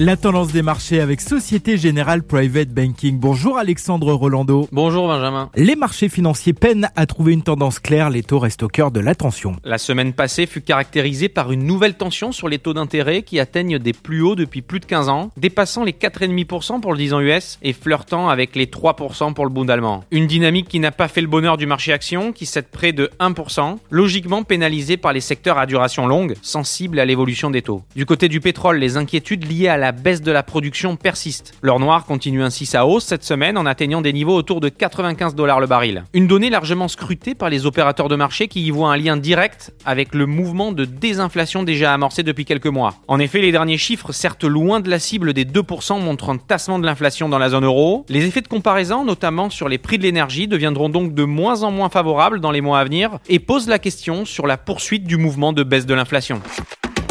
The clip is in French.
La tendance des marchés avec Société Générale Private Banking. Bonjour Alexandre Rolando. Bonjour Benjamin. Les marchés financiers peinent à trouver une tendance claire, les taux restent au cœur de l'attention. La semaine passée fut caractérisée par une nouvelle tension sur les taux d'intérêt qui atteignent des plus hauts depuis plus de 15 ans, dépassant les 4,5% pour le 10 ans US et flirtant avec les 3% pour le bond allemand. Une dynamique qui n'a pas fait le bonheur du marché action, qui cède près de 1%, logiquement pénalisé par les secteurs à duration longue, sensibles à l'évolution des taux. Du côté du pétrole, les inquiétudes liées à la la baisse de la production persiste. L'or noir continue ainsi sa hausse cette semaine en atteignant des niveaux autour de 95 dollars le baril. Une donnée largement scrutée par les opérateurs de marché qui y voient un lien direct avec le mouvement de désinflation déjà amorcé depuis quelques mois. En effet, les derniers chiffres, certes loin de la cible des 2%, montrent un tassement de l'inflation dans la zone euro. Les effets de comparaison, notamment sur les prix de l'énergie, deviendront donc de moins en moins favorables dans les mois à venir et posent la question sur la poursuite du mouvement de baisse de l'inflation.